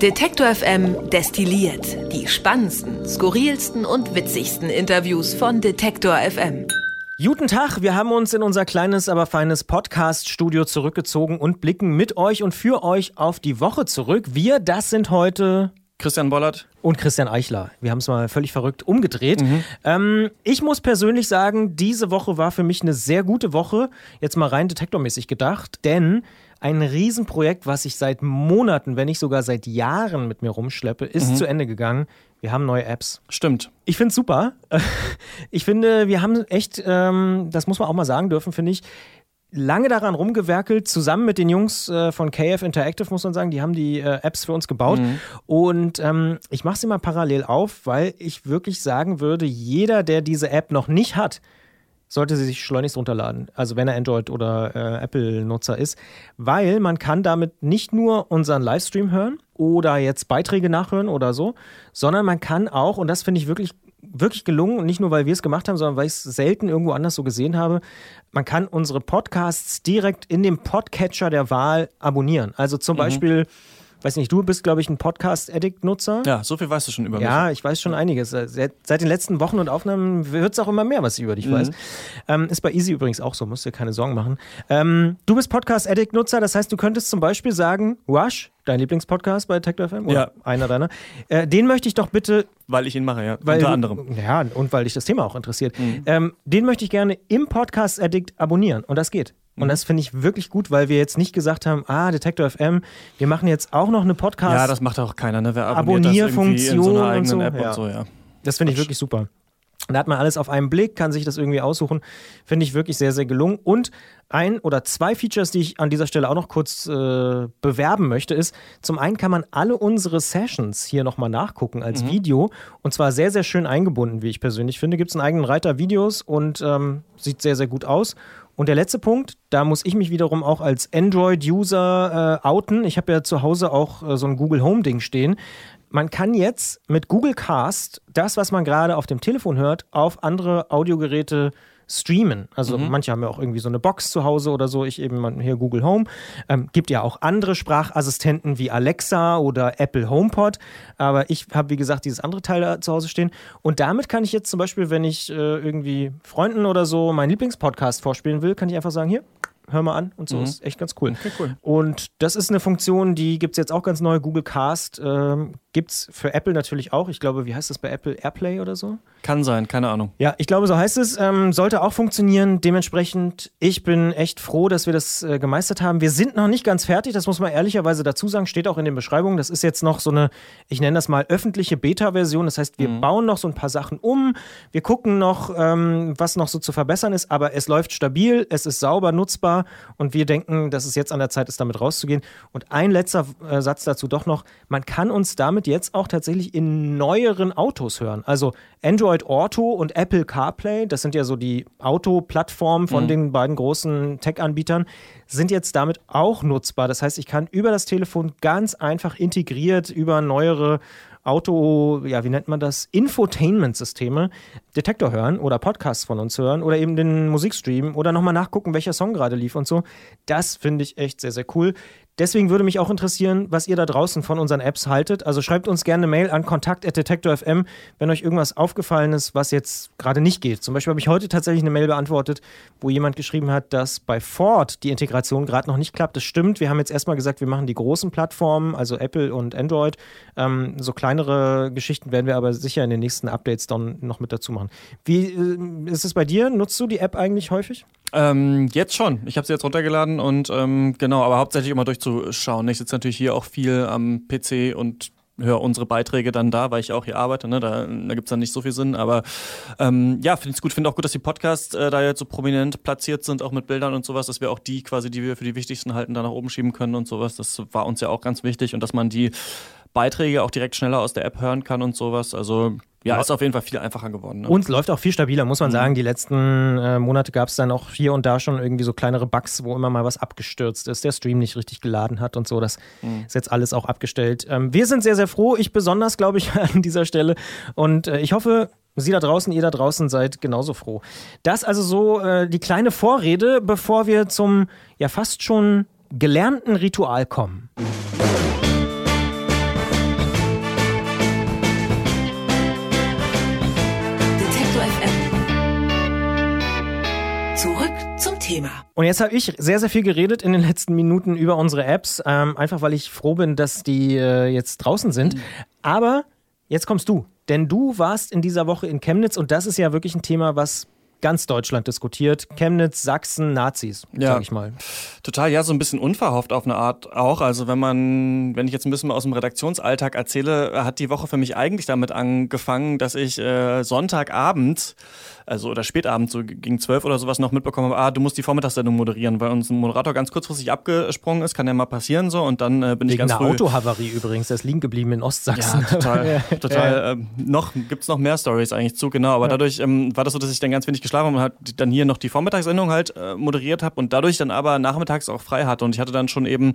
Detektor FM destilliert die spannendsten, skurrilsten und witzigsten Interviews von Detektor FM. Guten Tag, wir haben uns in unser kleines, aber feines Podcast-Studio zurückgezogen und blicken mit euch und für euch auf die Woche zurück. Wir, das sind heute Christian Bollert. Und Christian Eichler. Wir haben es mal völlig verrückt umgedreht. Mhm. Ähm, ich muss persönlich sagen, diese Woche war für mich eine sehr gute Woche. Jetzt mal rein detektormäßig gedacht, denn ein Riesenprojekt, was ich seit Monaten, wenn nicht sogar seit Jahren mit mir rumschleppe, ist mhm. zu Ende gegangen. Wir haben neue Apps. Stimmt. Ich finde es super. Ich finde, wir haben echt, ähm, das muss man auch mal sagen dürfen, finde ich, lange daran rumgewerkelt, zusammen mit den Jungs äh, von KF Interactive, muss man sagen. Die haben die äh, Apps für uns gebaut. Mhm. Und ähm, ich mache sie mal parallel auf, weil ich wirklich sagen würde, jeder, der diese App noch nicht hat, sollte sie sich schleunigst runterladen. Also wenn er Android- oder äh, Apple-Nutzer ist, weil man kann damit nicht nur unseren Livestream hören oder jetzt Beiträge nachhören oder so, sondern man kann auch, und das finde ich wirklich wirklich gelungen, nicht nur weil wir es gemacht haben, sondern weil ich es selten irgendwo anders so gesehen habe. Man kann unsere Podcasts direkt in dem Podcatcher der Wahl abonnieren. Also zum mhm. Beispiel weiß nicht, du bist, glaube ich, ein Podcast-Addict-Nutzer. Ja, so viel weißt du schon über mich. Ja, ich weiß schon einiges. Seit, seit den letzten Wochen und Aufnahmen wird es auch immer mehr, was ich über dich mhm. weiß. Ähm, ist bei Easy übrigens auch so, musst dir keine Sorgen machen. Ähm, du bist Podcast-Addict-Nutzer, das heißt, du könntest zum Beispiel sagen, Rush, dein Lieblingspodcast bei Tech FM? Oder ja. einer deiner. Äh, den möchte ich doch bitte. Weil ich ihn mache, ja. Weil, Unter anderem. Ja, und weil dich das Thema auch interessiert. Mhm. Ähm, den möchte ich gerne im Podcast Addict abonnieren. Und das geht. Und das finde ich wirklich gut, weil wir jetzt nicht gesagt haben, ah, Detektor FM, wir machen jetzt auch noch eine Podcast. Ja, das macht auch keiner, ne? Wer Abonnierfunktion so und so. App ja. und so, ja. Das finde ich wirklich super. Da hat man alles auf einen Blick, kann sich das irgendwie aussuchen. Finde ich wirklich sehr, sehr gelungen. Und ein oder zwei Features, die ich an dieser Stelle auch noch kurz äh, bewerben möchte, ist, zum einen kann man alle unsere Sessions hier nochmal nachgucken als mhm. Video. Und zwar sehr, sehr schön eingebunden, wie ich persönlich finde. Gibt es einen eigenen Reiter Videos und ähm, sieht sehr, sehr gut aus. Und der letzte Punkt, da muss ich mich wiederum auch als Android-User äh, outen. Ich habe ja zu Hause auch äh, so ein Google Home-Ding stehen. Man kann jetzt mit Google Cast das, was man gerade auf dem Telefon hört, auf andere Audiogeräte streamen. Also mhm. manche haben ja auch irgendwie so eine Box zu Hause oder so. Ich eben hier Google Home. Ähm, gibt ja auch andere Sprachassistenten wie Alexa oder Apple HomePod. Aber ich habe, wie gesagt, dieses andere Teil da zu Hause stehen. Und damit kann ich jetzt zum Beispiel, wenn ich äh, irgendwie Freunden oder so meinen Lieblingspodcast vorspielen will, kann ich einfach sagen, hier, hör mal an und so. Mhm. Ist echt ganz cool. Okay, cool. Und das ist eine Funktion, die gibt es jetzt auch ganz neu. Google Cast ähm, gibt es für Apple natürlich auch. Ich glaube, wie heißt das bei Apple? Airplay oder so? Kann sein, keine Ahnung. Ja, ich glaube, so heißt es. Ähm, sollte auch funktionieren. Dementsprechend, ich bin echt froh, dass wir das äh, gemeistert haben. Wir sind noch nicht ganz fertig, das muss man ehrlicherweise dazu sagen. Steht auch in den Beschreibungen. Das ist jetzt noch so eine, ich nenne das mal öffentliche Beta-Version. Das heißt, wir mhm. bauen noch so ein paar Sachen um. Wir gucken noch, ähm, was noch so zu verbessern ist. Aber es läuft stabil, es ist sauber nutzbar und wir denken, dass es jetzt an der Zeit ist, damit rauszugehen. Und ein letzter äh, Satz dazu doch noch. Man kann uns damit jetzt auch tatsächlich in neueren Autos hören. Also Android Auto und Apple CarPlay, das sind ja so die Autoplattformen von mhm. den beiden großen Tech-Anbietern, sind jetzt damit auch nutzbar. Das heißt, ich kann über das Telefon ganz einfach integriert über neuere Auto, ja, wie nennt man das? Infotainment-Systeme, Detektor hören oder Podcasts von uns hören oder eben den Musikstream oder nochmal nachgucken, welcher Song gerade lief und so. Das finde ich echt sehr, sehr cool. Deswegen würde mich auch interessieren, was ihr da draußen von unseren Apps haltet. Also schreibt uns gerne eine Mail an kontakt.detektor.fm, wenn euch irgendwas aufgefallen ist, was jetzt gerade nicht geht. Zum Beispiel habe ich heute tatsächlich eine Mail beantwortet, wo jemand geschrieben hat, dass bei Ford die Integration gerade noch nicht klappt. Das stimmt. Wir haben jetzt erstmal gesagt, wir machen die großen Plattformen, also Apple und Android. Ähm, so kleinere Geschichten werden wir aber sicher in den nächsten Updates dann noch mit dazu machen. Wie äh, ist es bei dir? Nutzt du die App eigentlich häufig? Ähm, jetzt schon. Ich habe sie jetzt runtergeladen und ähm, genau, aber hauptsächlich immer durchzuschauen. Ich sitze natürlich hier auch viel am PC und höre unsere Beiträge dann da, weil ich auch hier arbeite. Ne? Da, da gibt es dann nicht so viel Sinn. Aber ähm, ja, finde ich gut. Finde auch gut, dass die Podcasts äh, da jetzt so prominent platziert sind, auch mit Bildern und sowas, dass wir auch die quasi, die wir für die wichtigsten halten, da nach oben schieben können und sowas. Das war uns ja auch ganz wichtig und dass man die Beiträge auch direkt schneller aus der App hören kann und sowas. Also ja, ist auf jeden Fall viel einfacher geworden. Ne? Und läuft auch viel stabiler, muss man mhm. sagen. Die letzten äh, Monate gab es dann auch hier und da schon irgendwie so kleinere Bugs, wo immer mal was abgestürzt ist, der Stream nicht richtig geladen hat und so. Das mhm. ist jetzt alles auch abgestellt. Ähm, wir sind sehr, sehr froh. Ich besonders, glaube ich, an dieser Stelle. Und äh, ich hoffe, Sie da draußen, ihr da draußen seid genauso froh. Das also so äh, die kleine Vorrede, bevor wir zum ja fast schon gelernten Ritual kommen. Thema. Und jetzt habe ich sehr, sehr viel geredet in den letzten Minuten über unsere Apps, ähm, einfach weil ich froh bin, dass die äh, jetzt draußen sind. Mhm. Aber jetzt kommst du, denn du warst in dieser Woche in Chemnitz und das ist ja wirklich ein Thema, was ganz Deutschland diskutiert. Chemnitz, Sachsen, Nazis, ja, sag ich mal. Total, ja, so ein bisschen unverhofft auf eine Art auch. Also wenn man, wenn ich jetzt ein bisschen aus dem Redaktionsalltag erzähle, hat die Woche für mich eigentlich damit angefangen, dass ich äh, Sonntagabend also oder spätabend, so gegen zwölf oder sowas noch mitbekommen habe, ah, du musst die Vormittagssendung moderieren, weil uns ein Moderator ganz kurzfristig abgesprungen ist, kann ja mal passieren so und dann äh, bin Wegen ich ganz einer früh... Autohavarie übrigens, der ist liegen geblieben in Ostsachsen. Ja, total, total. Ähm, noch gibt's noch mehr Stories eigentlich zu, genau, aber ja. dadurch ähm, war das so, dass ich dann ganz wenig geschlafen und halt dann hier noch die Vormittagssendung halt äh, moderiert habe und dadurch dann aber nachmittags auch frei hatte. Und ich hatte dann schon eben,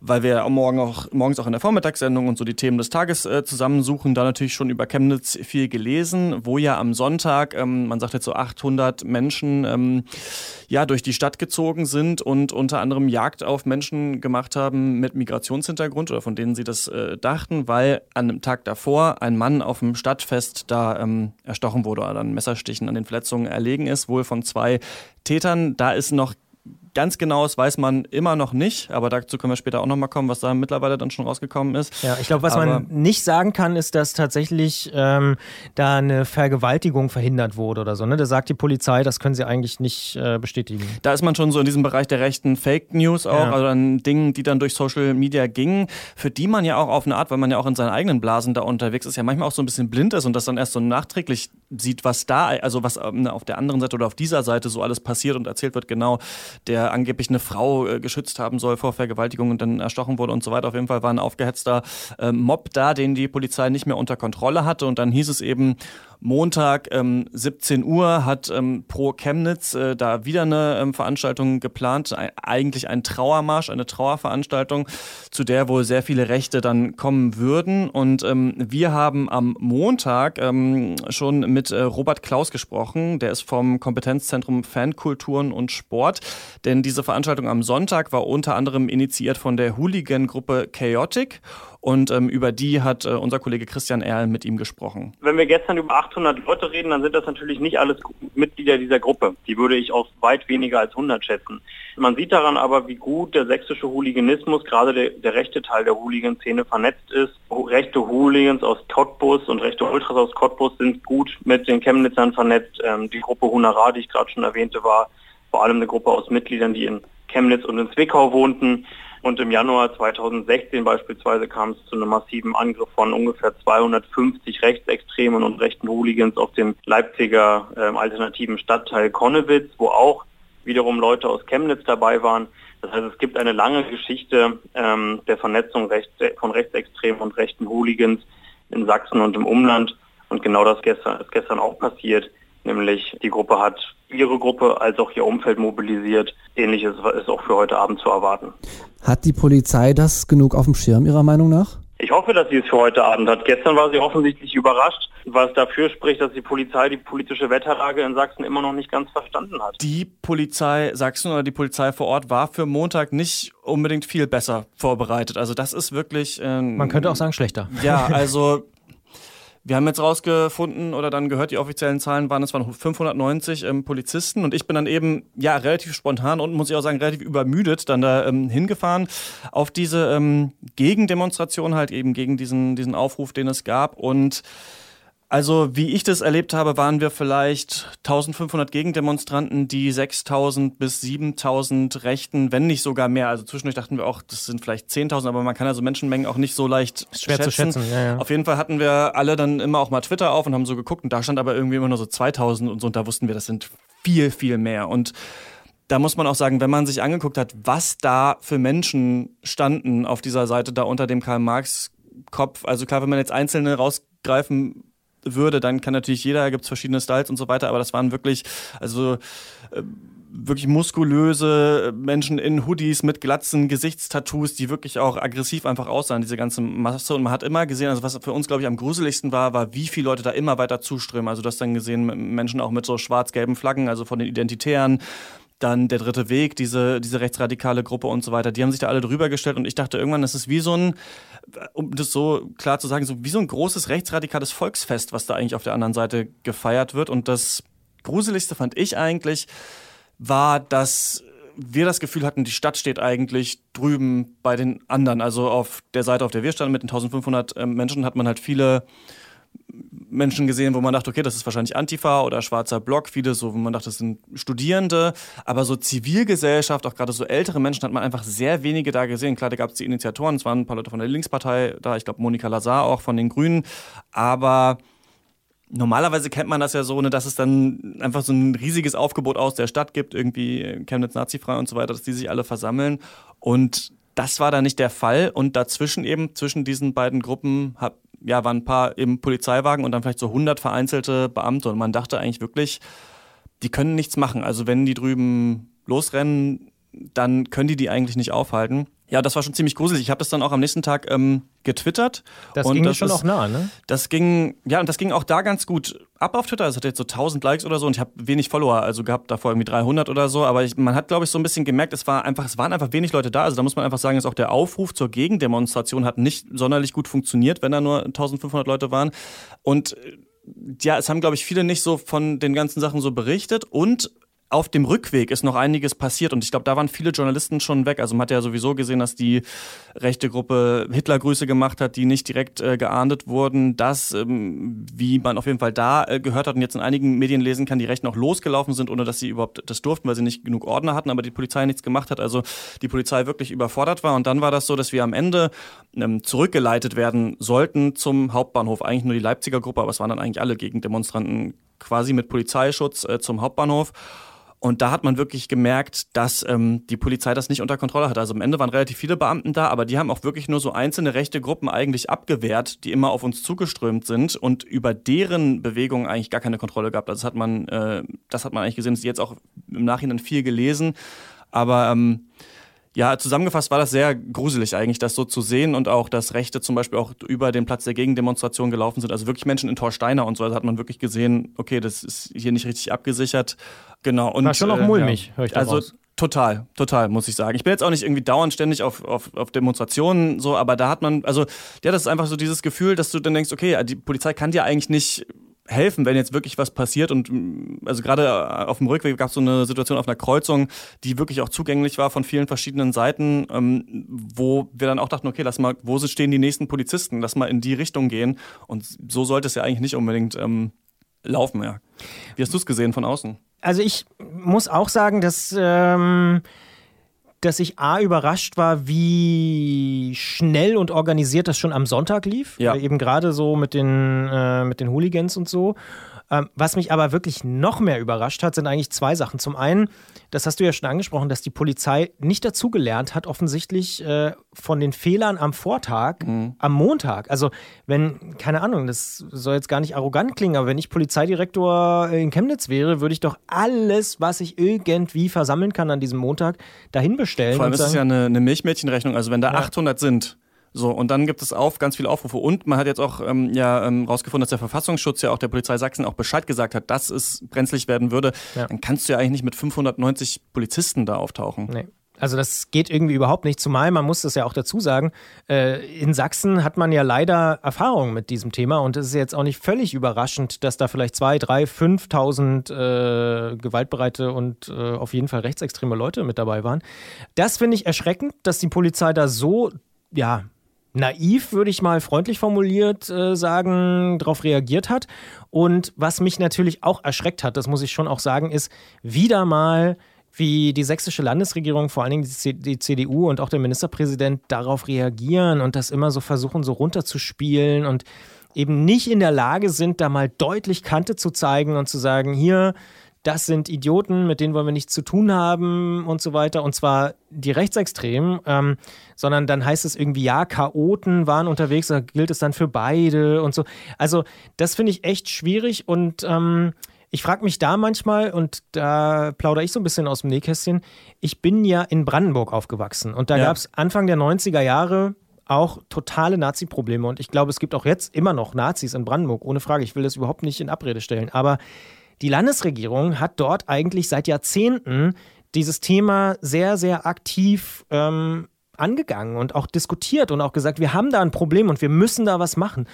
weil wir Morgen auch, morgens auch in der Vormittagssendung und so die Themen des Tages äh, zusammensuchen, da natürlich schon über Chemnitz viel gelesen, wo ja am Sonntag, ähm, man sagt jetzt so 800 200 Menschen ähm, ja, durch die Stadt gezogen sind und unter anderem Jagd auf Menschen gemacht haben mit Migrationshintergrund oder von denen sie das äh, dachten, weil an einem Tag davor ein Mann auf dem Stadtfest da ähm, erstochen wurde oder an Messerstichen an den Verletzungen erlegen ist, wohl von zwei Tätern. Da ist noch Ganz genaues weiß man immer noch nicht, aber dazu können wir später auch nochmal kommen, was da mittlerweile dann schon rausgekommen ist. Ja, ich glaube, was aber man nicht sagen kann, ist, dass tatsächlich ähm, da eine Vergewaltigung verhindert wurde oder so. Ne? Da sagt die Polizei, das können sie eigentlich nicht äh, bestätigen. Da ist man schon so in diesem Bereich der rechten Fake News auch, ja. also an Dingen, die dann durch Social Media gingen, für die man ja auch auf eine Art, weil man ja auch in seinen eigenen Blasen da unterwegs ist, ja manchmal auch so ein bisschen blind ist und das dann erst so nachträglich sieht, was da, also was ähm, auf der anderen Seite oder auf dieser Seite so alles passiert und erzählt wird, genau der der angeblich eine Frau äh, geschützt haben soll vor Vergewaltigung und dann erstochen wurde und so weiter. Auf jeden Fall war ein aufgehetzter äh, Mob da, den die Polizei nicht mehr unter Kontrolle hatte. Und dann hieß es eben, Montag ähm, 17 Uhr hat ähm, Pro Chemnitz äh, da wieder eine ähm, Veranstaltung geplant, ein, eigentlich ein Trauermarsch, eine Trauerveranstaltung, zu der wohl sehr viele Rechte dann kommen würden. Und ähm, wir haben am Montag ähm, schon mit äh, Robert Klaus gesprochen, der ist vom Kompetenzzentrum Fankulturen und Sport, denn diese Veranstaltung am Sonntag war unter anderem initiiert von der Hooligan-Gruppe Chaotic und ähm, über die hat äh, unser Kollege Christian Erl mit ihm gesprochen. Wenn wir gestern über 800 Leute reden, dann sind das natürlich nicht alles Mitglieder dieser Gruppe. Die würde ich auf weit weniger als 100 schätzen. Man sieht daran aber, wie gut der sächsische Hooliganismus, gerade der, der rechte Teil der Hooligan-Szene vernetzt ist. Rechte Hooligans aus Cottbus und rechte Ultras aus Cottbus sind gut mit den Chemnitzern vernetzt. Ähm, die Gruppe Hunara, die ich gerade schon erwähnte, war vor allem eine Gruppe aus Mitgliedern, die in Chemnitz und in Zwickau wohnten. Und im Januar 2016 beispielsweise kam es zu einem massiven Angriff von ungefähr 250 Rechtsextremen und rechten Hooligans auf dem Leipziger äh, alternativen Stadtteil Konnewitz, wo auch wiederum Leute aus Chemnitz dabei waren. Das heißt, es gibt eine lange Geschichte ähm, der Vernetzung rechts, von Rechtsextremen und rechten Hooligans in Sachsen und im Umland. Und genau das gestern, ist gestern auch passiert. Nämlich die Gruppe hat ihre Gruppe als auch ihr Umfeld mobilisiert. Ähnliches ist auch für heute Abend zu erwarten. Hat die Polizei das genug auf dem Schirm Ihrer Meinung nach? Ich hoffe, dass sie es für heute Abend hat. Gestern war sie offensichtlich überrascht, was dafür spricht, dass die Polizei die politische Wetterlage in Sachsen immer noch nicht ganz verstanden hat. Die Polizei Sachsen oder die Polizei vor Ort war für Montag nicht unbedingt viel besser vorbereitet. Also das ist wirklich. Ähm, Man könnte auch sagen schlechter. Ja, also Wir haben jetzt rausgefunden oder dann gehört, die offiziellen Zahlen waren, es waren 590 ähm, Polizisten. Und ich bin dann eben, ja, relativ spontan und muss ich auch sagen, relativ übermüdet dann da ähm, hingefahren auf diese ähm, Gegendemonstration halt eben gegen diesen, diesen Aufruf, den es gab. Und also wie ich das erlebt habe, waren wir vielleicht 1500 Gegendemonstranten, die 6000 bis 7000 Rechten, wenn nicht sogar mehr. Also zwischendurch dachten wir auch, das sind vielleicht 10.000, aber man kann also Menschenmengen auch nicht so leicht Schwer schätzen. zu schätzen. Ja, ja. Auf jeden Fall hatten wir alle dann immer auch mal Twitter auf und haben so geguckt und da stand aber irgendwie immer nur so 2000 und so und da wussten wir, das sind viel, viel mehr. Und da muss man auch sagen, wenn man sich angeguckt hat, was da für Menschen standen auf dieser Seite da unter dem Karl-Marx-Kopf, also klar, wenn man jetzt einzelne rausgreifen würde, dann kann natürlich jeder, gibt es verschiedene Styles und so weiter, aber das waren wirklich, also äh, wirklich muskulöse Menschen in Hoodies mit glatzen Gesichtstattoos, die wirklich auch aggressiv einfach aussahen, diese ganze Masse. Und man hat immer gesehen, also was für uns, glaube ich, am gruseligsten war, war, wie viele Leute da immer weiter zuströmen. Also du hast dann gesehen, Menschen auch mit so schwarz-gelben Flaggen, also von den Identitären, dann der dritte Weg, diese, diese rechtsradikale Gruppe und so weiter, die haben sich da alle drüber gestellt und ich dachte irgendwann, das ist wie so ein, um das so klar zu sagen, so wie so ein großes rechtsradikales Volksfest, was da eigentlich auf der anderen Seite gefeiert wird und das Gruseligste fand ich eigentlich, war, dass wir das Gefühl hatten, die Stadt steht eigentlich drüben bei den anderen. Also auf der Seite, auf der wir standen mit den 1500 äh, Menschen, hat man halt viele Menschen gesehen, wo man dachte, okay, das ist wahrscheinlich Antifa oder schwarzer Block, viele so, wo man dachte, das sind Studierende, aber so Zivilgesellschaft, auch gerade so ältere Menschen, hat man einfach sehr wenige da gesehen. Klar, da gab es die Initiatoren, es waren ein paar Leute von der Linkspartei da, ich glaube Monika Lazar auch von den Grünen, aber normalerweise kennt man das ja so, ne, dass es dann einfach so ein riesiges Aufgebot aus der Stadt gibt, irgendwie Chemnitz Nazifrei und so weiter, dass die sich alle versammeln. Und das war da nicht der Fall und dazwischen eben, zwischen diesen beiden Gruppen, hab, ja, waren ein paar eben Polizeiwagen und dann vielleicht so 100 vereinzelte Beamte und man dachte eigentlich wirklich, die können nichts machen. Also wenn die drüben losrennen, dann können die die eigentlich nicht aufhalten. Ja, das war schon ziemlich gruselig. Ich habe das dann auch am nächsten Tag ähm, getwittert. Das und ging das schon ist, auch nah, ne? Das ging, ja, und das ging auch da ganz gut ab auf Twitter. Es hat jetzt so 1000 Likes oder so und ich habe wenig Follower, also gehabt davor irgendwie 300 oder so. Aber ich, man hat, glaube ich, so ein bisschen gemerkt, es war einfach, es waren einfach wenig Leute da. Also da muss man einfach sagen, dass auch der Aufruf zur Gegendemonstration hat nicht sonderlich gut funktioniert, wenn da nur 1500 Leute waren. Und äh, ja, es haben, glaube ich, viele nicht so von den ganzen Sachen so berichtet und auf dem Rückweg ist noch einiges passiert und ich glaube, da waren viele Journalisten schon weg. Also man hat ja sowieso gesehen, dass die rechte Gruppe Hitlergrüße gemacht hat, die nicht direkt äh, geahndet wurden. Das, ähm, wie man auf jeden Fall da äh, gehört hat und jetzt in einigen Medien lesen kann, die Rechten auch losgelaufen sind, ohne dass sie überhaupt das durften, weil sie nicht genug Ordner hatten, aber die Polizei nichts gemacht hat. Also die Polizei wirklich überfordert war und dann war das so, dass wir am Ende ähm, zurückgeleitet werden sollten zum Hauptbahnhof. Eigentlich nur die Leipziger Gruppe, aber es waren dann eigentlich alle Gegendemonstranten quasi mit Polizeischutz äh, zum Hauptbahnhof. Und da hat man wirklich gemerkt, dass ähm, die Polizei das nicht unter Kontrolle hat. Also am Ende waren relativ viele Beamten da, aber die haben auch wirklich nur so einzelne rechte Gruppen eigentlich abgewehrt, die immer auf uns zugeströmt sind und über deren Bewegungen eigentlich gar keine Kontrolle gehabt. Also das hat man, äh, das hat man eigentlich gesehen, das ist jetzt auch im Nachhinein viel gelesen. Aber ähm, ja, zusammengefasst war das sehr gruselig eigentlich, das so zu sehen und auch, dass Rechte zum Beispiel auch über den Platz der Gegendemonstration gelaufen sind. Also wirklich Menschen in Torsteiner und so, da hat man wirklich gesehen, okay, das ist hier nicht richtig abgesichert. Genau. Und, war schon noch äh, mulmig, ja. höre ich Also raus. Total, total, muss ich sagen. Ich bin jetzt auch nicht irgendwie dauernd ständig auf, auf, auf Demonstrationen so, aber da hat man, also ja, das ist einfach so dieses Gefühl, dass du dann denkst, okay, die Polizei kann dir eigentlich nicht helfen, wenn jetzt wirklich was passiert. Und mm, also gerade äh, auf dem Rückweg gab es so eine Situation auf einer Kreuzung, die wirklich auch zugänglich war von vielen verschiedenen Seiten, ähm, wo wir dann auch dachten, okay, lass mal, wo stehen die nächsten Polizisten? Lass mal in die Richtung gehen. Und so sollte es ja eigentlich nicht unbedingt ähm, laufen, ja. Wie hast du es gesehen von außen? Also ich muss auch sagen, dass ähm, dass ich A überrascht war, wie schnell und organisiert das schon am Sonntag lief. Ja. Eben gerade so mit den, äh, mit den Hooligans und so. Ähm, was mich aber wirklich noch mehr überrascht hat, sind eigentlich zwei Sachen. Zum einen, das hast du ja schon angesprochen, dass die Polizei nicht dazugelernt hat, offensichtlich äh, von den Fehlern am Vortag, mhm. am Montag. Also, wenn, keine Ahnung, das soll jetzt gar nicht arrogant klingen, aber wenn ich Polizeidirektor in Chemnitz wäre, würde ich doch alles, was ich irgendwie versammeln kann an diesem Montag, dahin bestellen. Vor allem ist es ja eine, eine Milchmädchenrechnung. Also, wenn da ja. 800 sind, so, und dann gibt es auf ganz viele Aufrufe. Und man hat jetzt auch ähm, ja ähm, rausgefunden, dass der Verfassungsschutz ja auch der Polizei Sachsen auch Bescheid gesagt hat, dass es brenzlig werden würde. Ja. Dann kannst du ja eigentlich nicht mit 590 Polizisten da auftauchen. Nee. Also das geht irgendwie überhaupt nicht. Zumal, man muss das ja auch dazu sagen, äh, in Sachsen hat man ja leider Erfahrung mit diesem Thema und es ist jetzt auch nicht völlig überraschend, dass da vielleicht zwei, drei, 5.000 äh, gewaltbereite und äh, auf jeden Fall rechtsextreme Leute mit dabei waren. Das finde ich erschreckend, dass die Polizei da so ja, naiv, würde ich mal freundlich formuliert äh, sagen, darauf reagiert hat. Und was mich natürlich auch erschreckt hat, das muss ich schon auch sagen, ist wieder mal wie die sächsische Landesregierung, vor allen Dingen die CDU und auch der Ministerpräsident darauf reagieren und das immer so versuchen, so runterzuspielen und eben nicht in der Lage sind, da mal deutlich Kante zu zeigen und zu sagen, hier, das sind Idioten, mit denen wollen wir nichts zu tun haben und so weiter. Und zwar die Rechtsextremen, ähm, sondern dann heißt es irgendwie, ja, Chaoten waren unterwegs, da gilt es dann für beide und so. Also das finde ich echt schwierig und ähm, ich frage mich da manchmal, und da plaudere ich so ein bisschen aus dem Nähkästchen, ich bin ja in Brandenburg aufgewachsen und da ja. gab es Anfang der 90er Jahre auch totale Nazi-Probleme und ich glaube, es gibt auch jetzt immer noch Nazis in Brandenburg, ohne Frage. Ich will das überhaupt nicht in Abrede stellen, aber die Landesregierung hat dort eigentlich seit Jahrzehnten dieses Thema sehr, sehr aktiv ähm, angegangen und auch diskutiert und auch gesagt, wir haben da ein Problem und wir müssen da was machen.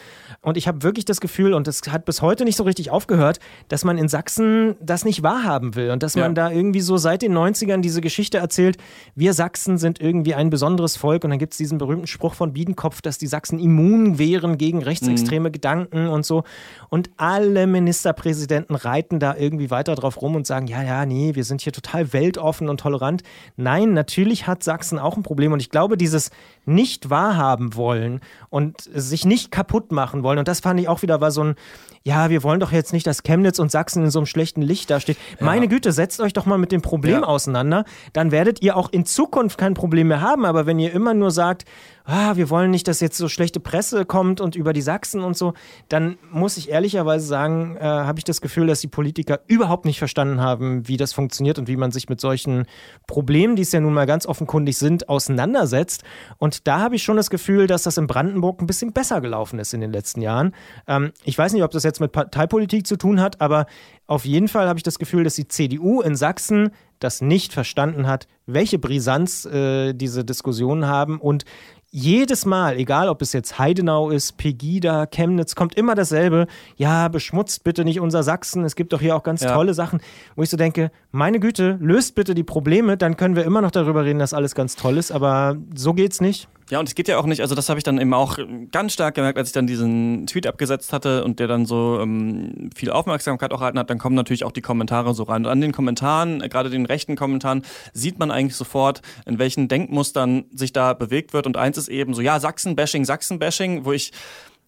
Und ich habe wirklich das Gefühl, und das hat bis heute nicht so richtig aufgehört, dass man in Sachsen das nicht wahrhaben will und dass ja. man da irgendwie so seit den 90ern diese Geschichte erzählt, wir Sachsen sind irgendwie ein besonderes Volk und dann gibt es diesen berühmten Spruch von Biedenkopf, dass die Sachsen immun wären gegen rechtsextreme mhm. Gedanken und so. Und alle Ministerpräsidenten reiten da irgendwie weiter drauf rum und sagen, ja, ja, nee, wir sind hier total weltoffen und tolerant. Nein, natürlich hat Sachsen auch ein Problem und ich glaube, dieses nicht wahrhaben wollen und sich nicht kaputt machen wollen. Und das fand ich auch wieder war so ein, ja, wir wollen doch jetzt nicht, dass Chemnitz und Sachsen in so einem schlechten Licht dasteht. Ja. Meine Güte, setzt euch doch mal mit dem Problem ja. auseinander. Dann werdet ihr auch in Zukunft kein Problem mehr haben. Aber wenn ihr immer nur sagt, ah, wir wollen nicht, dass jetzt so schlechte Presse kommt und über die Sachsen und so, dann muss ich ehrlicherweise sagen, äh, habe ich das Gefühl, dass die Politiker überhaupt nicht verstanden haben, wie das funktioniert und wie man sich mit solchen Problemen, die es ja nun mal ganz offenkundig sind, auseinandersetzt. Und da habe ich schon das Gefühl, dass das in Brandenburg ein bisschen besser gelaufen ist in den letzten Jahren. Ähm, ich weiß nicht, ob das jetzt mit Parteipolitik zu tun hat, aber auf jeden Fall habe ich das Gefühl, dass die CDU in Sachsen das nicht verstanden hat, welche Brisanz äh, diese Diskussionen haben und jedes Mal, egal ob es jetzt Heidenau ist, Pegida, Chemnitz, kommt immer dasselbe. Ja, beschmutzt bitte nicht unser Sachsen. Es gibt doch hier auch ganz ja. tolle Sachen, wo ich so denke, meine Güte, löst bitte die Probleme, dann können wir immer noch darüber reden, dass alles ganz toll ist, aber so geht's nicht. Ja, und es geht ja auch nicht, also das habe ich dann eben auch ganz stark gemerkt, als ich dann diesen Tweet abgesetzt hatte und der dann so ähm, viel Aufmerksamkeit auch erhalten hat, dann kommen natürlich auch die Kommentare so rein. Und an den Kommentaren, äh, gerade den rechten Kommentaren, sieht man eigentlich sofort, in welchen Denkmustern sich da bewegt wird. Und eins ist eben so, ja, Sachsen-Bashing, Sachsen-Bashing, wo ich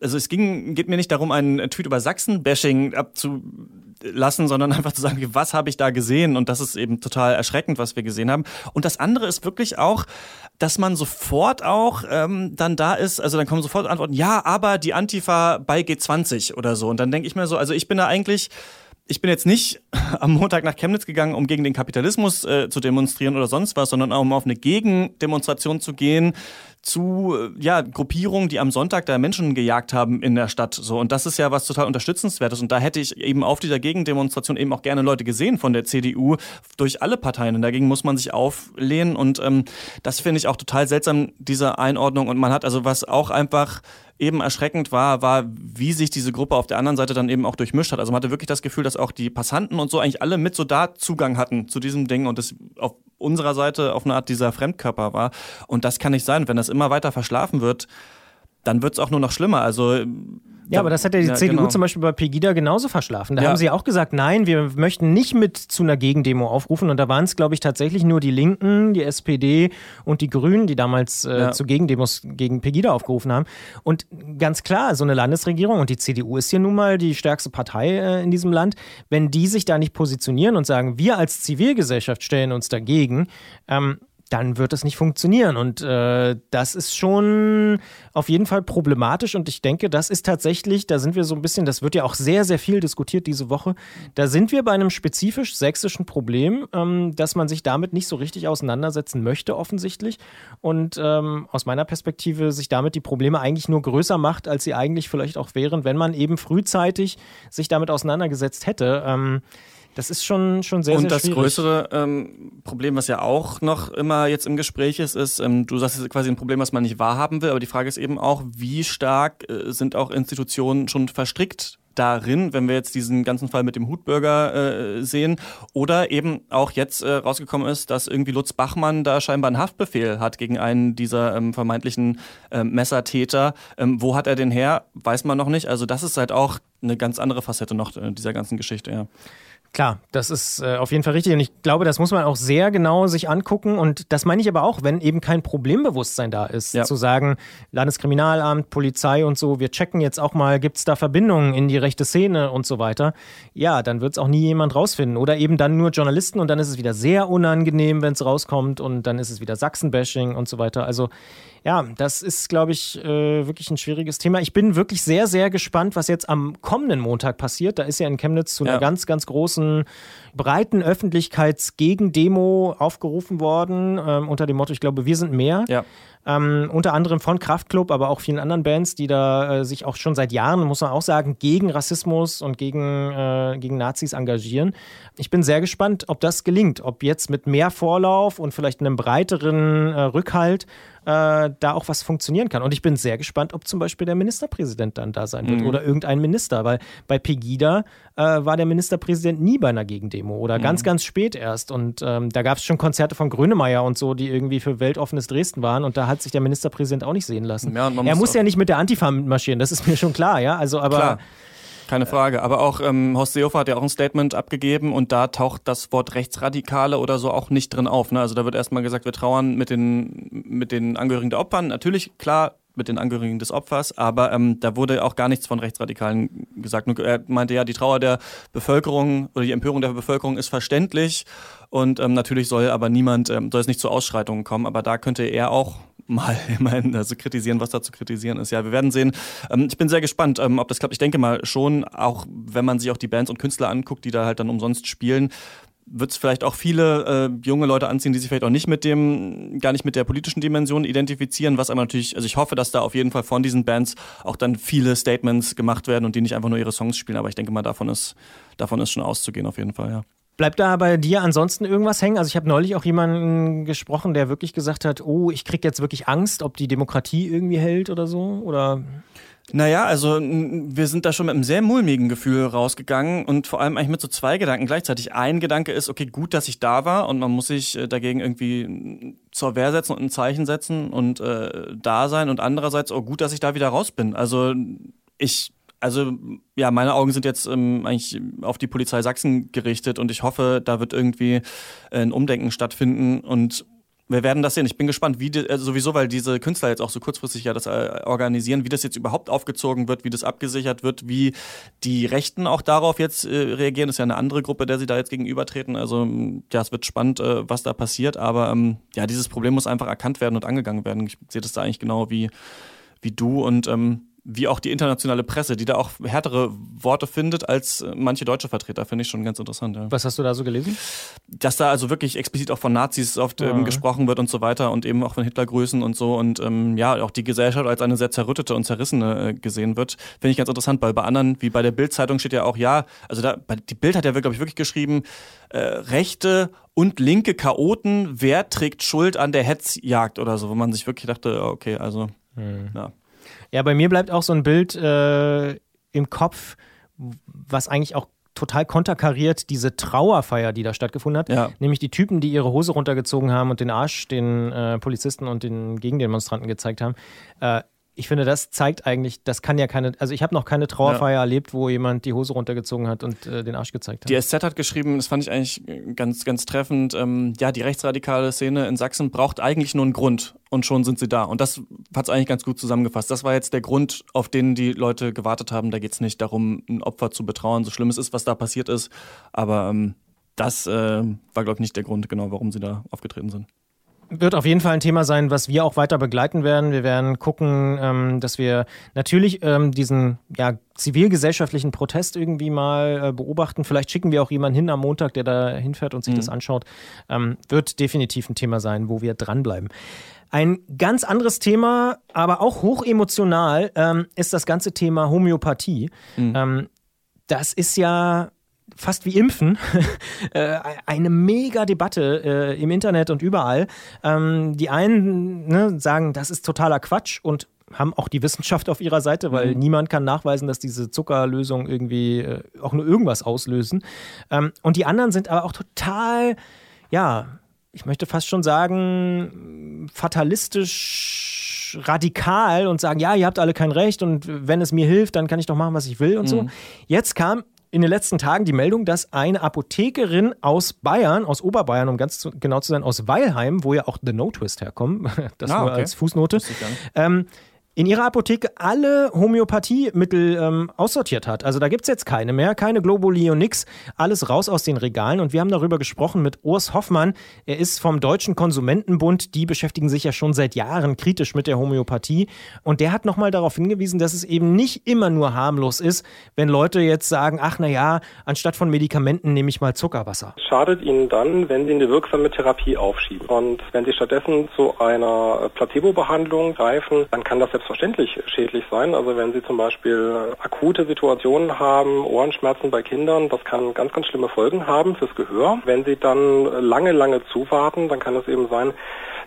also es ging, geht mir nicht darum, einen Tweet über Sachsen-Bashing abzulassen, sondern einfach zu sagen, was habe ich da gesehen? Und das ist eben total erschreckend, was wir gesehen haben. Und das andere ist wirklich auch, dass man sofort auch ähm, dann da ist, also dann kommen sofort Antworten, ja, aber die Antifa bei G20 oder so. Und dann denke ich mir so, also ich bin da eigentlich ich bin jetzt nicht am Montag nach Chemnitz gegangen, um gegen den Kapitalismus äh, zu demonstrieren oder sonst was, sondern auch um auf eine Gegendemonstration zu gehen zu äh, ja, Gruppierungen, die am Sonntag da Menschen gejagt haben in der Stadt. So. Und das ist ja was total unterstützenswertes. Und da hätte ich eben auf dieser Gegendemonstration eben auch gerne Leute gesehen von der CDU durch alle Parteien. Und dagegen muss man sich auflehnen. Und ähm, das finde ich auch total seltsam, diese Einordnung. Und man hat also was auch einfach eben erschreckend war, war, wie sich diese Gruppe auf der anderen Seite dann eben auch durchmischt hat. Also man hatte wirklich das Gefühl, dass auch die Passanten und so eigentlich alle mit so da Zugang hatten zu diesem Ding und das auf unserer Seite auf eine Art dieser Fremdkörper war. Und das kann nicht sein. Wenn das immer weiter verschlafen wird, dann wird es auch nur noch schlimmer. Also ja, aber das hat ja die ja, CDU genau. zum Beispiel bei Pegida genauso verschlafen. Da ja. haben sie auch gesagt, nein, wir möchten nicht mit zu einer Gegendemo aufrufen. Und da waren es, glaube ich, tatsächlich nur die Linken, die SPD und die Grünen, die damals äh, ja. zu Gegendemos gegen Pegida aufgerufen haben. Und ganz klar, so eine Landesregierung, und die CDU ist hier nun mal die stärkste Partei äh, in diesem Land, wenn die sich da nicht positionieren und sagen, wir als Zivilgesellschaft stellen uns dagegen, ähm, dann wird das nicht funktionieren. Und äh, das ist schon auf jeden Fall problematisch. Und ich denke, das ist tatsächlich, da sind wir so ein bisschen, das wird ja auch sehr, sehr viel diskutiert diese Woche. Da sind wir bei einem spezifisch sächsischen Problem, ähm, dass man sich damit nicht so richtig auseinandersetzen möchte, offensichtlich. Und ähm, aus meiner Perspektive sich damit die Probleme eigentlich nur größer macht, als sie eigentlich vielleicht auch wären, wenn man eben frühzeitig sich damit auseinandergesetzt hätte. Ähm, das ist schon, schon sehr, Und sehr schwierig. Und das größere ähm, Problem, was ja auch noch immer jetzt im Gespräch ist, ist, ähm, du sagst, es ist quasi ein Problem, was man nicht wahrhaben will, aber die Frage ist eben auch, wie stark äh, sind auch Institutionen schon verstrickt darin, wenn wir jetzt diesen ganzen Fall mit dem Hutbürger äh, sehen. Oder eben auch jetzt äh, rausgekommen ist, dass irgendwie Lutz Bachmann da scheinbar einen Haftbefehl hat gegen einen dieser ähm, vermeintlichen ähm, Messertäter. Ähm, wo hat er den her? Weiß man noch nicht. Also das ist halt auch eine ganz andere Facette noch äh, dieser ganzen Geschichte, ja. Klar, das ist äh, auf jeden Fall richtig und ich glaube, das muss man auch sehr genau sich angucken und das meine ich aber auch, wenn eben kein Problembewusstsein da ist, ja. zu sagen, Landeskriminalamt, Polizei und so, wir checken jetzt auch mal, gibt es da Verbindungen in die rechte Szene und so weiter, ja, dann wird es auch nie jemand rausfinden oder eben dann nur Journalisten und dann ist es wieder sehr unangenehm, wenn es rauskommt und dann ist es wieder Sachsenbashing und so weiter. Also ja, das ist, glaube ich, äh, wirklich ein schwieriges Thema. Ich bin wirklich sehr, sehr gespannt, was jetzt am kommenden Montag passiert. Da ist ja in Chemnitz zu einer ja. ganz, ganz großen, breiten Öffentlichkeitsgegendemo aufgerufen worden, ähm, unter dem Motto, ich glaube, wir sind mehr. Ja. Ähm, unter anderem von Kraftklub, aber auch vielen anderen Bands, die da äh, sich auch schon seit Jahren, muss man auch sagen, gegen Rassismus und gegen, äh, gegen Nazis engagieren. Ich bin sehr gespannt, ob das gelingt, ob jetzt mit mehr Vorlauf und vielleicht einem breiteren äh, Rückhalt äh, da auch was funktionieren kann. Und ich bin sehr gespannt, ob zum Beispiel der Ministerpräsident dann da sein wird mhm. oder irgendein Minister, weil bei Pegida äh, war der Ministerpräsident nie bei einer Gegendemo oder mhm. ganz, ganz spät erst. Und ähm, da gab es schon Konzerte von Grönemeyer und so, die irgendwie für weltoffenes Dresden waren und da hat sich der Ministerpräsident auch nicht sehen lassen. Ja, er muss, muss ja nicht mit der Antifa marschieren, das ist mir schon klar, ja. Also, aber. Klar. Keine Frage. Aber auch ähm, Horst Seehofer hat ja auch ein Statement abgegeben und da taucht das Wort Rechtsradikale oder so auch nicht drin auf. Ne? Also da wird erstmal gesagt, wir trauern mit den, mit den Angehörigen der Opfern. Natürlich, klar, mit den Angehörigen des Opfers, aber ähm, da wurde auch gar nichts von Rechtsradikalen gesagt. Er meinte ja, die Trauer der Bevölkerung oder die Empörung der Bevölkerung ist verständlich und ähm, natürlich soll aber niemand, ähm, soll es nicht zu Ausschreitungen kommen, aber da könnte er auch mal immerhin also kritisieren, was da zu kritisieren ist. Ja, wir werden sehen. Ähm, ich bin sehr gespannt, ähm, ob das klappt. Ich denke mal schon, auch wenn man sich auch die Bands und Künstler anguckt, die da halt dann umsonst spielen, wird es vielleicht auch viele äh, junge Leute anziehen, die sich vielleicht auch nicht mit dem, gar nicht mit der politischen Dimension identifizieren, was aber natürlich, also ich hoffe, dass da auf jeden Fall von diesen Bands auch dann viele Statements gemacht werden und die nicht einfach nur ihre Songs spielen, aber ich denke mal, davon ist, davon ist schon auszugehen auf jeden Fall, ja. Bleibt da bei dir ansonsten irgendwas hängen? Also ich habe neulich auch jemanden gesprochen, der wirklich gesagt hat, oh, ich kriege jetzt wirklich Angst, ob die Demokratie irgendwie hält oder so? Oder naja, also wir sind da schon mit einem sehr mulmigen Gefühl rausgegangen und vor allem eigentlich mit so zwei Gedanken gleichzeitig. Ein Gedanke ist, okay, gut, dass ich da war und man muss sich äh, dagegen irgendwie zur Wehr setzen und ein Zeichen setzen und äh, da sein und andererseits, oh, gut, dass ich da wieder raus bin. Also ich also ja, meine Augen sind jetzt ähm, eigentlich auf die Polizei Sachsen gerichtet und ich hoffe, da wird irgendwie äh, ein Umdenken stattfinden und wir werden das sehen. Ich bin gespannt, wie die, also sowieso, weil diese Künstler jetzt auch so kurzfristig ja das äh, organisieren, wie das jetzt überhaupt aufgezogen wird, wie das abgesichert wird, wie die Rechten auch darauf jetzt äh, reagieren. Das ist ja eine andere Gruppe, der sie da jetzt gegenübertreten. Also ja, es wird spannend, äh, was da passiert. Aber ähm, ja, dieses Problem muss einfach erkannt werden und angegangen werden. Ich sehe das da eigentlich genau wie wie du und ähm, wie auch die internationale Presse, die da auch härtere Worte findet als äh, manche deutsche Vertreter, finde ich schon ganz interessant. Ja. Was hast du da so gelesen? Dass da also wirklich explizit auch von Nazis oft ähm, gesprochen wird und so weiter und eben auch von Hitlergrößen und so und ähm, ja, auch die Gesellschaft als eine sehr zerrüttete und zerrissene äh, gesehen wird, finde ich ganz interessant, weil bei anderen, wie bei der Bild-Zeitung steht ja auch, ja, also da, die Bild hat ja, glaube ich, wirklich geschrieben, äh, Rechte und linke Chaoten, wer trägt Schuld an der Hetzjagd oder so, wo man sich wirklich dachte, okay, also, hm. ja. Ja, bei mir bleibt auch so ein Bild äh, im Kopf, was eigentlich auch total konterkariert diese Trauerfeier, die da stattgefunden hat. Ja. Nämlich die Typen, die ihre Hose runtergezogen haben und den Arsch den äh, Polizisten und den Gegendemonstranten gezeigt haben. Äh, ich finde, das zeigt eigentlich, das kann ja keine, also ich habe noch keine Trauerfeier ja. erlebt, wo jemand die Hose runtergezogen hat und äh, den Arsch gezeigt hat. Die SZ hat geschrieben, das fand ich eigentlich ganz, ganz treffend, ähm, ja, die rechtsradikale Szene in Sachsen braucht eigentlich nur einen Grund und schon sind sie da. Und das hat es eigentlich ganz gut zusammengefasst. Das war jetzt der Grund, auf den die Leute gewartet haben. Da geht es nicht darum, ein Opfer zu betrauern, so schlimm es ist, was da passiert ist. Aber ähm, das äh, war, glaube ich, nicht der Grund, genau, warum sie da aufgetreten sind wird auf jeden Fall ein Thema sein, was wir auch weiter begleiten werden. Wir werden gucken, ähm, dass wir natürlich ähm, diesen ja, zivilgesellschaftlichen Protest irgendwie mal äh, beobachten. Vielleicht schicken wir auch jemanden hin am Montag, der da hinfährt und sich mhm. das anschaut. Ähm, wird definitiv ein Thema sein, wo wir dranbleiben. Ein ganz anderes Thema, aber auch hochemotional, ähm, ist das ganze Thema Homöopathie. Mhm. Ähm, das ist ja fast wie Impfen, äh, eine mega Debatte äh, im Internet und überall. Ähm, die einen ne, sagen, das ist totaler Quatsch und haben auch die Wissenschaft auf ihrer Seite, weil mhm. niemand kann nachweisen, dass diese Zuckerlösungen irgendwie äh, auch nur irgendwas auslösen. Ähm, und die anderen sind aber auch total, ja, ich möchte fast schon sagen, fatalistisch radikal und sagen, ja, ihr habt alle kein Recht und wenn es mir hilft, dann kann ich doch machen, was ich will und mhm. so. Jetzt kam in den letzten Tagen die Meldung, dass eine Apothekerin aus Bayern, aus Oberbayern, um ganz zu, genau zu sein, aus Weilheim, wo ja auch The No Twist herkommt, das ah, nur okay. als Fußnote, ähm, in ihrer Apotheke alle Homöopathiemittel ähm, aussortiert hat. Also da gibt es jetzt keine mehr, keine Globuli und nix. Alles raus aus den Regalen. Und wir haben darüber gesprochen mit Urs Hoffmann. Er ist vom Deutschen Konsumentenbund. Die beschäftigen sich ja schon seit Jahren kritisch mit der Homöopathie. Und der hat nochmal darauf hingewiesen, dass es eben nicht immer nur harmlos ist, wenn Leute jetzt sagen, ach naja, anstatt von Medikamenten nehme ich mal Zuckerwasser. Schadet ihnen dann, wenn sie eine wirksame Therapie aufschieben. Und wenn sie stattdessen zu einer Placebo-Behandlung greifen, dann kann das selbst selbstverständlich schädlich sein. Also wenn Sie zum Beispiel akute Situationen haben, Ohrenschmerzen bei Kindern, das kann ganz, ganz schlimme Folgen haben fürs Gehör. Wenn Sie dann lange, lange zuwarten, dann kann es eben sein,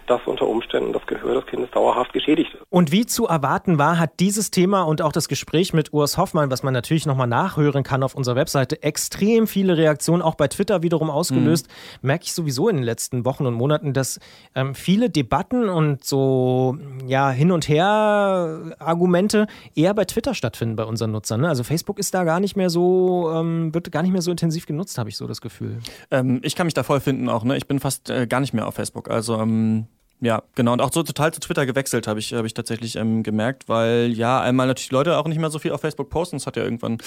dass unter Umständen das Gehör des Kindes dauerhaft geschädigt ist. Und wie zu erwarten war, hat dieses Thema und auch das Gespräch mit Urs Hoffmann, was man natürlich nochmal nachhören kann auf unserer Webseite, extrem viele Reaktionen auch bei Twitter wiederum ausgelöst. Mhm. Merke ich sowieso in den letzten Wochen und Monaten, dass ähm, viele Debatten und so ja hin und her Argumente eher bei Twitter stattfinden bei unseren Nutzern. Ne? Also Facebook ist da gar nicht mehr so, ähm, wird gar nicht mehr so intensiv genutzt, habe ich so das Gefühl. Ähm, ich kann mich da voll finden auch. Ne? Ich bin fast äh, gar nicht mehr auf Facebook. Also ähm, ja, genau. Und auch so total zu Twitter gewechselt, habe ich, hab ich tatsächlich ähm, gemerkt, weil ja, einmal natürlich Leute auch nicht mehr so viel auf Facebook posten. Es hat ja irgendwann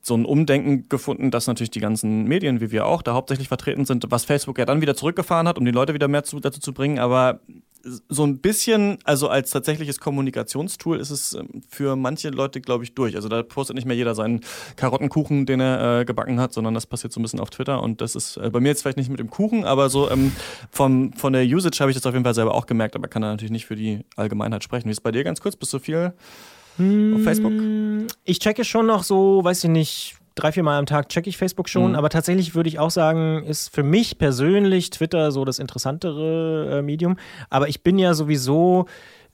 so ein Umdenken gefunden, dass natürlich die ganzen Medien, wie wir auch, da hauptsächlich vertreten sind, was Facebook ja dann wieder zurückgefahren hat, um die Leute wieder mehr zu, dazu zu bringen. Aber so ein bisschen, also als tatsächliches Kommunikationstool ist es ähm, für manche Leute, glaube ich, durch. Also da postet nicht mehr jeder seinen Karottenkuchen, den er äh, gebacken hat, sondern das passiert so ein bisschen auf Twitter. Und das ist äh, bei mir jetzt vielleicht nicht mit dem Kuchen, aber so ähm, vom, von der Usage habe ich das auf jeden Fall selber auch gemerkt, aber kann da natürlich nicht für die Allgemeinheit sprechen. Wie ist es bei dir ganz kurz? Bist du viel auf Facebook? Hm, ich checke schon noch so, weiß ich nicht, drei, vier Mal am Tag checke ich Facebook schon, mhm. aber tatsächlich würde ich auch sagen, ist für mich persönlich Twitter so das interessantere äh, Medium. Aber ich bin ja sowieso,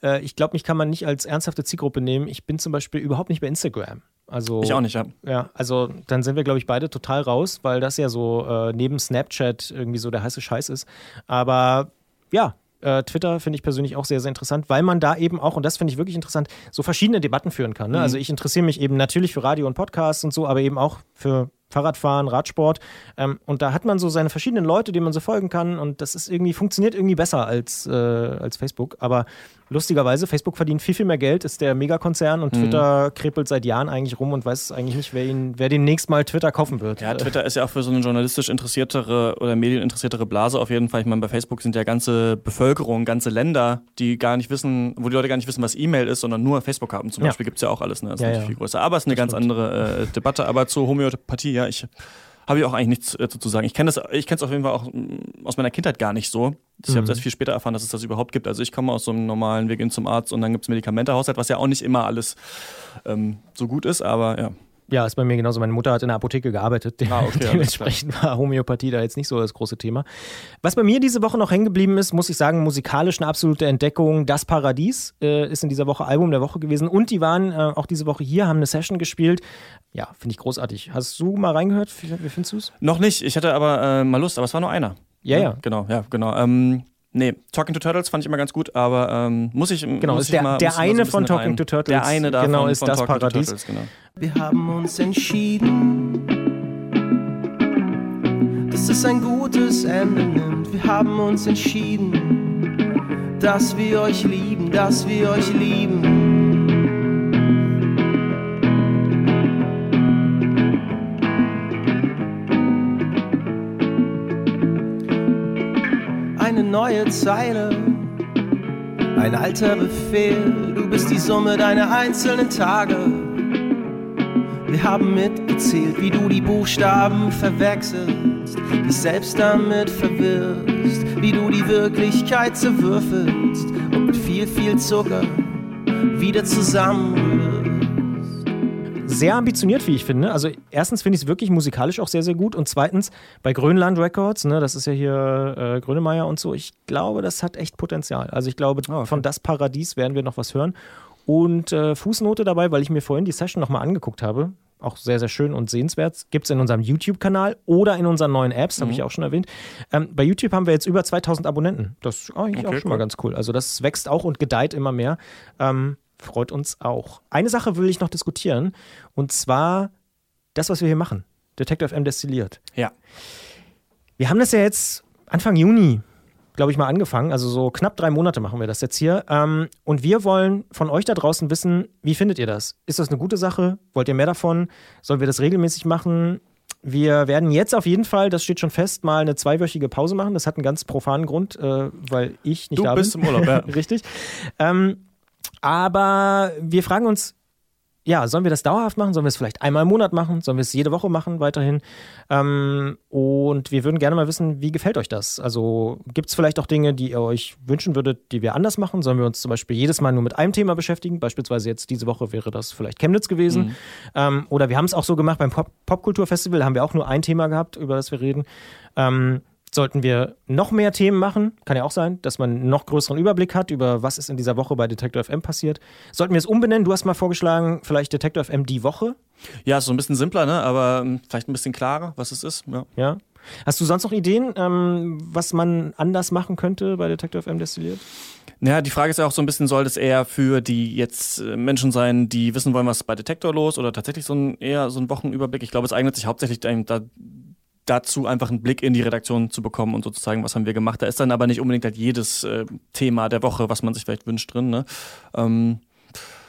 äh, ich glaube, mich kann man nicht als ernsthafte Zielgruppe nehmen. Ich bin zum Beispiel überhaupt nicht bei Instagram. Also, ich auch nicht, ja. Ja, also dann sind wir, glaube ich, beide total raus, weil das ja so äh, neben Snapchat irgendwie so der heiße Scheiß ist. Aber ja, äh, Twitter finde ich persönlich auch sehr, sehr interessant, weil man da eben auch, und das finde ich wirklich interessant, so verschiedene Debatten führen kann. Ne? Mhm. Also ich interessiere mich eben natürlich für Radio und Podcasts und so, aber eben auch für Fahrradfahren, Radsport. Ähm, und da hat man so seine verschiedenen Leute, denen man so folgen kann. Und das ist irgendwie, funktioniert irgendwie besser als, äh, als Facebook. Aber lustigerweise, Facebook verdient viel, viel mehr Geld, ist der Megakonzern und mhm. Twitter krepelt seit Jahren eigentlich rum und weiß eigentlich nicht, wer, ihn, wer demnächst mal Twitter kaufen wird. Ja, Twitter ist ja auch für so eine journalistisch interessiertere oder medieninteressiertere Blase auf jeden Fall. Ich meine, bei Facebook sind ja ganze Bevölkerung, ganze Länder, die gar nicht wissen, wo die Leute gar nicht wissen, was E-Mail ist, sondern nur Facebook haben. Zum ja. Beispiel gibt es ja auch alles, ne? Das ist ja, ja. viel größer. Aber es ist eine das ganz stimmt. andere äh, Debatte. Aber zur Homöopathie, ja, ich habe ich auch eigentlich nichts äh, zu sagen. Ich kenne das, ich kenne es auf jeden Fall auch mm, aus meiner Kindheit gar nicht so. Ich mhm. habe erst viel später erfahren, dass es das überhaupt gibt. Also ich komme aus so einem normalen, wir gehen zum Arzt und dann gibt es Medikamentehaushalt, was ja auch nicht immer alles ähm, so gut ist, aber ja. Ja, ist bei mir genauso. Meine Mutter hat in der Apotheke gearbeitet. Ah, okay, Dementsprechend war Homöopathie da jetzt nicht so das große Thema. Was bei mir diese Woche noch hängen geblieben ist, muss ich sagen, musikalisch eine absolute Entdeckung. Das Paradies äh, ist in dieser Woche Album der Woche gewesen. Und die waren äh, auch diese Woche hier, haben eine Session gespielt. Ja, finde ich großartig. Hast du mal reingehört? Wie, wie findest du es? Noch nicht. Ich hatte aber äh, mal Lust, aber es war nur einer. Ja, ja. Genau, ja, genau. Ähm, Nee, Talking to Turtles fand ich immer ganz gut, aber ähm, muss ich Genau, muss ist der, mal, der eine so von Talking rein. to Turtles. Der eine davon genau, ist von das Talking Paradies. Turtles, genau. Wir haben uns entschieden, dass es ein gutes Ende nimmt. Wir haben uns entschieden, dass wir euch lieben, dass wir euch lieben. Zeile. Ein alter Befehl, du bist die Summe deiner einzelnen Tage. Wir haben mitgezählt, wie du die Buchstaben verwechselst, dich selbst damit verwirrst, wie du die Wirklichkeit zerwürfelst und mit viel, viel Zucker wieder zusammenrührst sehr ambitioniert, wie ich finde. Also erstens finde ich es wirklich musikalisch auch sehr, sehr gut. Und zweitens bei Grönland Records, ne, das ist ja hier äh, Grönemeyer und so, ich glaube, das hat echt Potenzial. Also ich glaube, oh, okay. von Das Paradies werden wir noch was hören. Und äh, Fußnote dabei, weil ich mir vorhin die Session nochmal angeguckt habe. Auch sehr, sehr schön und sehenswert. Gibt es in unserem YouTube-Kanal oder in unseren neuen Apps, mhm. habe ich auch schon erwähnt. Ähm, bei YouTube haben wir jetzt über 2000 Abonnenten. Das ist eigentlich okay, auch schon cool. mal ganz cool. Also das wächst auch und gedeiht immer mehr. Ähm, freut uns auch. Eine Sache will ich noch diskutieren und zwar das, was wir hier machen. Detective M destilliert. Ja. Wir haben das ja jetzt Anfang Juni, glaube ich, mal angefangen. Also so knapp drei Monate machen wir das jetzt hier. Ähm, und wir wollen von euch da draußen wissen, wie findet ihr das? Ist das eine gute Sache? Wollt ihr mehr davon? Sollen wir das regelmäßig machen? Wir werden jetzt auf jeden Fall, das steht schon fest, mal eine zweiwöchige Pause machen. Das hat einen ganz profanen Grund, äh, weil ich nicht du da bin. Du bist im Urlaub, ja. Richtig. Ähm, aber wir fragen uns, ja, sollen wir das dauerhaft machen? Sollen wir es vielleicht einmal im Monat machen? Sollen wir es jede Woche machen weiterhin? Ähm, und wir würden gerne mal wissen, wie gefällt euch das? Also gibt es vielleicht auch Dinge, die ihr euch wünschen würdet, die wir anders machen? Sollen wir uns zum Beispiel jedes Mal nur mit einem Thema beschäftigen? Beispielsweise jetzt diese Woche wäre das vielleicht Chemnitz gewesen. Mhm. Ähm, oder wir haben es auch so gemacht beim Pop Popkulturfestival, haben wir auch nur ein Thema gehabt, über das wir reden. Ähm, Sollten wir noch mehr Themen machen, kann ja auch sein, dass man einen noch größeren Überblick hat über was ist in dieser Woche bei Detektor FM passiert. Sollten wir es umbenennen? Du hast mal vorgeschlagen, vielleicht Detektor FM die Woche. Ja, ist so ein bisschen simpler, ne? aber ähm, vielleicht ein bisschen klarer, was es ist. Ja. ja. Hast du sonst noch Ideen, ähm, was man anders machen könnte bei Detektor FM destilliert? Naja, die Frage ist ja auch so ein bisschen, soll das eher für die jetzt äh, Menschen sein, die wissen wollen, was bei Detektor los oder tatsächlich so ein eher so ein Wochenüberblick? Ich glaube, es eignet sich hauptsächlich da dazu einfach einen Blick in die Redaktion zu bekommen und sozusagen, was haben wir gemacht. Da ist dann aber nicht unbedingt halt jedes äh, Thema der Woche, was man sich vielleicht wünscht, drin. Ne? Ähm,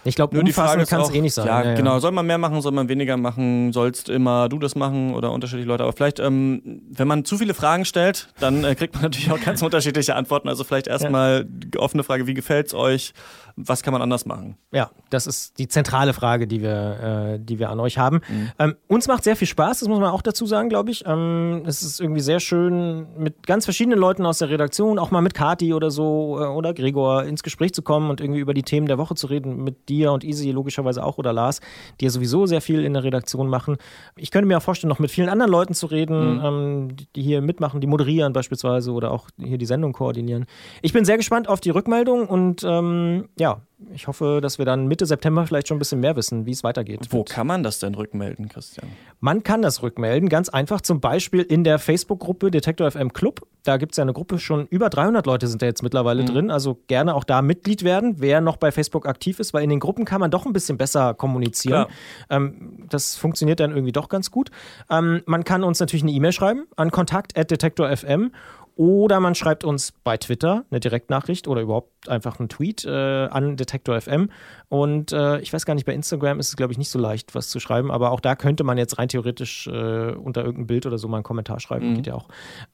ich glaube, umfassend kann es eh nicht sein. Ja, ja, genau. Soll man mehr machen, soll man weniger machen? Sollst immer du das machen oder unterschiedliche Leute? Aber vielleicht, ähm, wenn man zu viele Fragen stellt, dann äh, kriegt man natürlich auch ganz unterschiedliche Antworten. Also vielleicht erstmal ja. offene Frage, wie gefällt es euch? Was kann man anders machen? Ja, das ist die zentrale Frage, die wir, äh, die wir an euch haben. Mhm. Ähm, uns macht sehr viel Spaß, das muss man auch dazu sagen, glaube ich. Ähm, es ist irgendwie sehr schön, mit ganz verschiedenen Leuten aus der Redaktion, auch mal mit Kati oder so äh, oder Gregor ins Gespräch zu kommen und irgendwie über die Themen der Woche zu reden, mit dir und Easy logischerweise auch oder Lars, die ja sowieso sehr viel in der Redaktion machen. Ich könnte mir auch vorstellen, noch mit vielen anderen Leuten zu reden, mhm. ähm, die hier mitmachen, die moderieren beispielsweise oder auch hier die Sendung koordinieren. Ich bin sehr gespannt auf die Rückmeldung und ähm, ja, ich hoffe, dass wir dann Mitte September vielleicht schon ein bisschen mehr wissen, wie es weitergeht. Wo kann man das denn rückmelden, Christian? Man kann das rückmelden, ganz einfach, zum Beispiel in der Facebook-Gruppe Detektor FM Club. Da gibt es ja eine Gruppe, schon über 300 Leute sind da jetzt mittlerweile mhm. drin. Also gerne auch da Mitglied werden, wer noch bei Facebook aktiv ist, weil in den Gruppen kann man doch ein bisschen besser kommunizieren. Ähm, das funktioniert dann irgendwie doch ganz gut. Ähm, man kann uns natürlich eine E-Mail schreiben an kontakt.detektor.fm oder man schreibt uns bei Twitter eine Direktnachricht oder überhaupt einfach einen Tweet äh, an Detektor FM. Und äh, ich weiß gar nicht, bei Instagram ist es, glaube ich, nicht so leicht, was zu schreiben, aber auch da könnte man jetzt rein theoretisch äh, unter irgendein Bild oder so mal einen Kommentar schreiben. Mhm. Geht ja auch.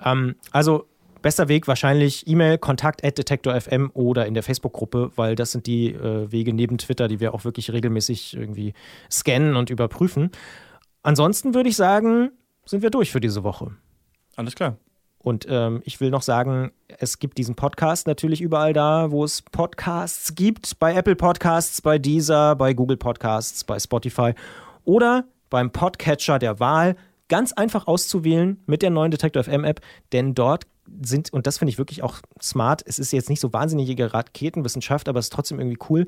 Ähm, also bester Weg wahrscheinlich E-Mail, kontakt at detektor.fm oder in der Facebook-Gruppe, weil das sind die äh, Wege neben Twitter, die wir auch wirklich regelmäßig irgendwie scannen und überprüfen. Ansonsten würde ich sagen, sind wir durch für diese Woche. Alles klar. Und ähm, ich will noch sagen, es gibt diesen Podcast natürlich überall da, wo es Podcasts gibt. Bei Apple Podcasts, bei Deezer, bei Google Podcasts, bei Spotify oder beim Podcatcher der Wahl. Ganz einfach auszuwählen mit der neuen Detector FM App, denn dort sind, und das finde ich wirklich auch smart, es ist jetzt nicht so wahnsinnige Raketenwissenschaft, aber es ist trotzdem irgendwie cool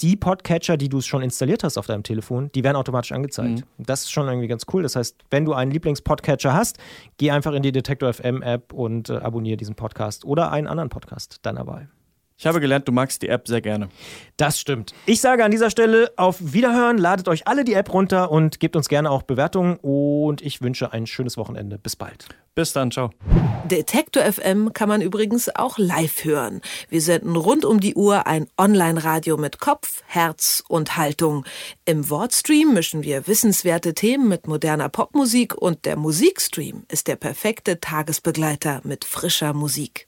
die Podcatcher, die du schon installiert hast auf deinem Telefon, die werden automatisch angezeigt. Mhm. Das ist schon irgendwie ganz cool. Das heißt, wenn du einen Lieblingspodcatcher hast, geh einfach in die Detektor FM App und äh, abonniere diesen Podcast oder einen anderen Podcast deiner Wahl. Ich habe gelernt, du magst die App sehr gerne. Das stimmt. Ich sage an dieser Stelle auf Wiederhören, ladet euch alle die App runter und gebt uns gerne auch Bewertungen und ich wünsche ein schönes Wochenende. Bis bald. Bis dann, ciao. Detektor FM kann man übrigens auch live hören. Wir senden rund um die Uhr ein Online-Radio mit Kopf, Herz und Haltung. Im Wortstream mischen wir wissenswerte Themen mit moderner Popmusik und der Musikstream ist der perfekte Tagesbegleiter mit frischer Musik.